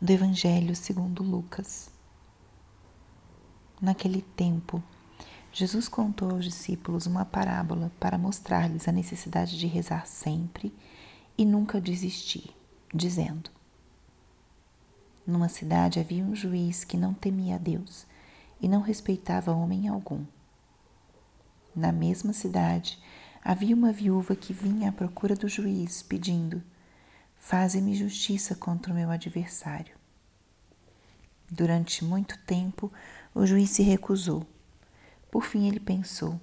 do Evangelho segundo Lucas. Naquele tempo, Jesus contou aos discípulos uma parábola para mostrar-lhes a necessidade de rezar sempre e nunca desistir, dizendo: Numa cidade havia um juiz que não temia a Deus e não respeitava homem algum. Na mesma cidade havia uma viúva que vinha à procura do juiz, pedindo: Faze-me justiça contra o meu adversário. Durante muito tempo, o juiz se recusou. Por fim, ele pensou: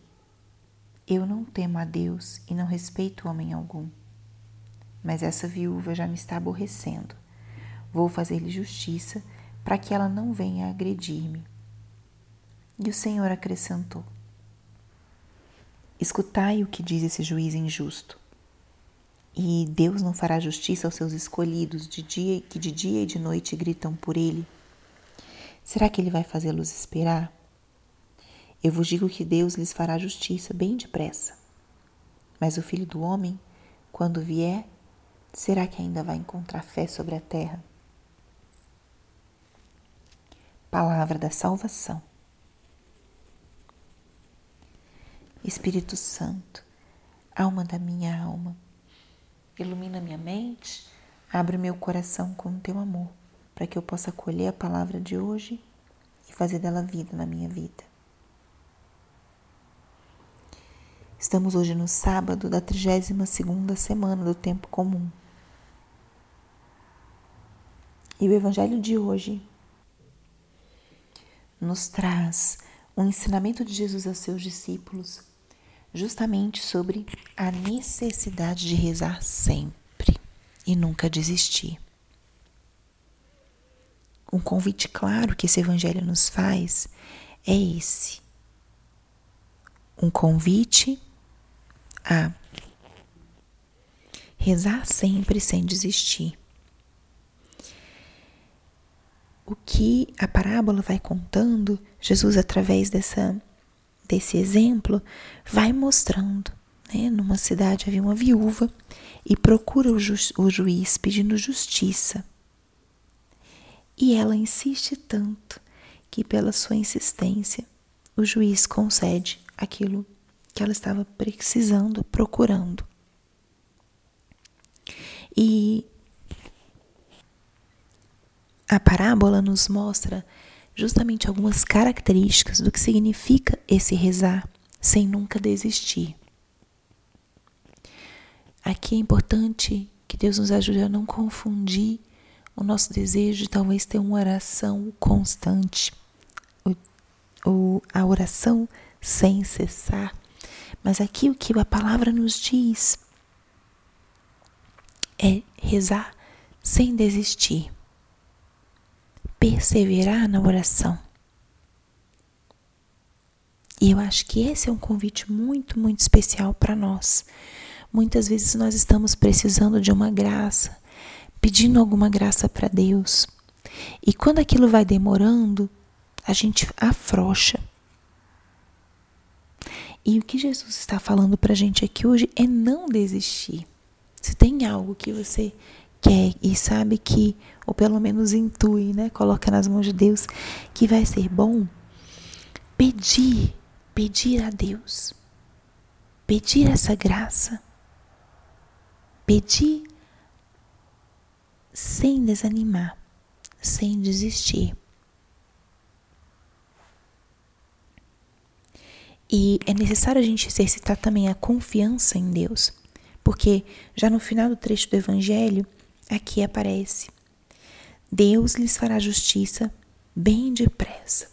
Eu não temo a Deus e não respeito homem algum. Mas essa viúva já me está aborrecendo. Vou fazer-lhe justiça para que ela não venha agredir-me. E o Senhor acrescentou: Escutai o que diz esse juiz injusto. E Deus não fará justiça aos seus escolhidos, de dia que de dia e de noite gritam por ele? Será que ele vai fazê-los esperar? Eu vos digo que Deus lhes fará justiça bem depressa. Mas o filho do homem, quando vier, será que ainda vai encontrar fé sobre a terra? Palavra da salvação. Espírito Santo, alma da minha alma, Ilumina minha mente, abre meu coração com o teu amor, para que eu possa acolher a palavra de hoje e fazer dela vida na minha vida. Estamos hoje no sábado da 32ª semana do tempo comum. E o evangelho de hoje nos traz um ensinamento de Jesus aos seus discípulos justamente sobre a necessidade de rezar sempre e nunca desistir. Um convite claro que esse evangelho nos faz é esse. Um convite a rezar sempre sem desistir. O que a parábola vai contando, Jesus, através dessa desse exemplo, vai mostrando. Né? Numa cidade havia uma viúva e procura o, ju o juiz pedindo justiça. E ela insiste tanto que, pela sua insistência, o juiz concede aquilo que ela estava precisando, procurando. E a parábola nos mostra justamente algumas características do que significa esse rezar sem nunca desistir. Aqui é importante que Deus nos ajude a não confundir o nosso desejo de talvez ter uma oração constante, o, o, a oração sem cessar. Mas aqui o que a palavra nos diz é rezar sem desistir perseverar na oração. E eu acho que esse é um convite muito, muito especial para nós. Muitas vezes nós estamos precisando de uma graça, pedindo alguma graça para Deus. E quando aquilo vai demorando, a gente afrouxa. E o que Jesus está falando para a gente aqui hoje é não desistir. Se tem algo que você quer e sabe que, ou pelo menos intui, né? Coloca nas mãos de Deus que vai ser bom. Pedir, pedir a Deus. Pedir essa graça. Pedir sem desanimar, sem desistir. E é necessário a gente exercitar também a confiança em Deus, porque já no final do trecho do Evangelho, aqui aparece: Deus lhes fará justiça bem depressa.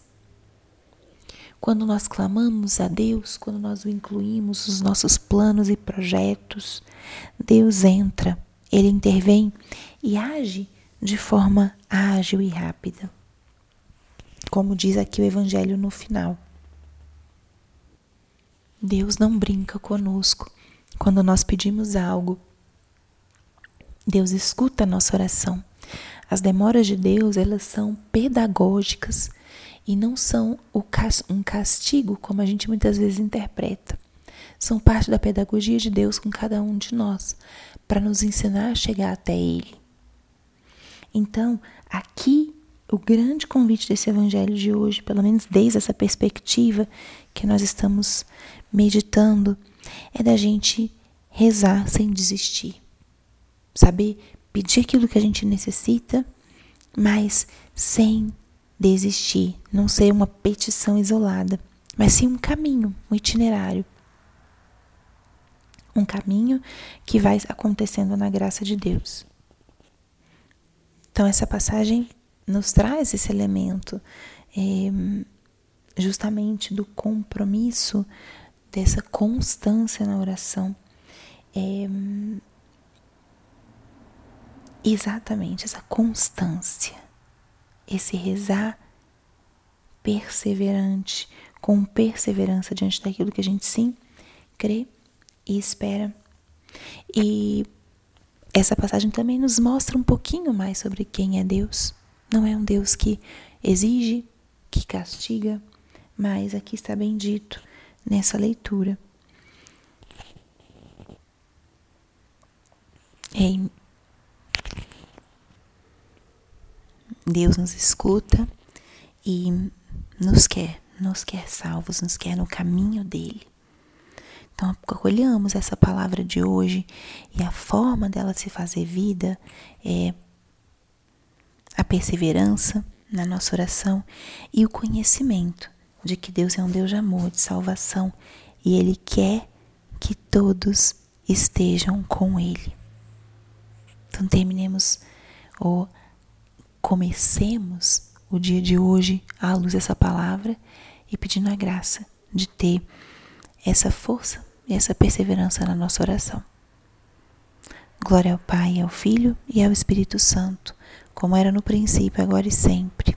Quando nós clamamos a Deus, quando nós o incluímos nos nossos planos e projetos, Deus entra, ele intervém e age de forma ágil e rápida. Como diz aqui o Evangelho no final. Deus não brinca conosco quando nós pedimos algo Deus escuta a nossa oração. As demoras de Deus, elas são pedagógicas e não são um castigo, como a gente muitas vezes interpreta. São parte da pedagogia de Deus com cada um de nós, para nos ensinar a chegar até Ele. Então, aqui o grande convite desse evangelho de hoje, pelo menos desde essa perspectiva que nós estamos meditando, é da gente rezar sem desistir. Saber pedir aquilo que a gente necessita, mas sem desistir, não ser uma petição isolada, mas sim um caminho, um itinerário. Um caminho que vai acontecendo na graça de Deus. Então, essa passagem nos traz esse elemento é, justamente do compromisso, dessa constância na oração. É, exatamente essa constância, esse rezar perseverante, com perseverança diante daquilo que a gente sim crê e espera. E essa passagem também nos mostra um pouquinho mais sobre quem é Deus. Não é um Deus que exige, que castiga, mas aqui está bem dito nessa leitura. É, Deus nos escuta e nos quer, nos quer salvos, nos quer no caminho dele. Então, acolhamos essa palavra de hoje e a forma dela se fazer vida é a perseverança na nossa oração e o conhecimento de que Deus é um Deus de amor, de salvação e Ele quer que todos estejam com Ele. Então terminemos ou comecemos o dia de hoje à luz dessa palavra e pedindo a graça de ter essa força e essa perseverança na nossa oração. Glória ao Pai, ao Filho e ao Espírito Santo como era no princípio, agora e sempre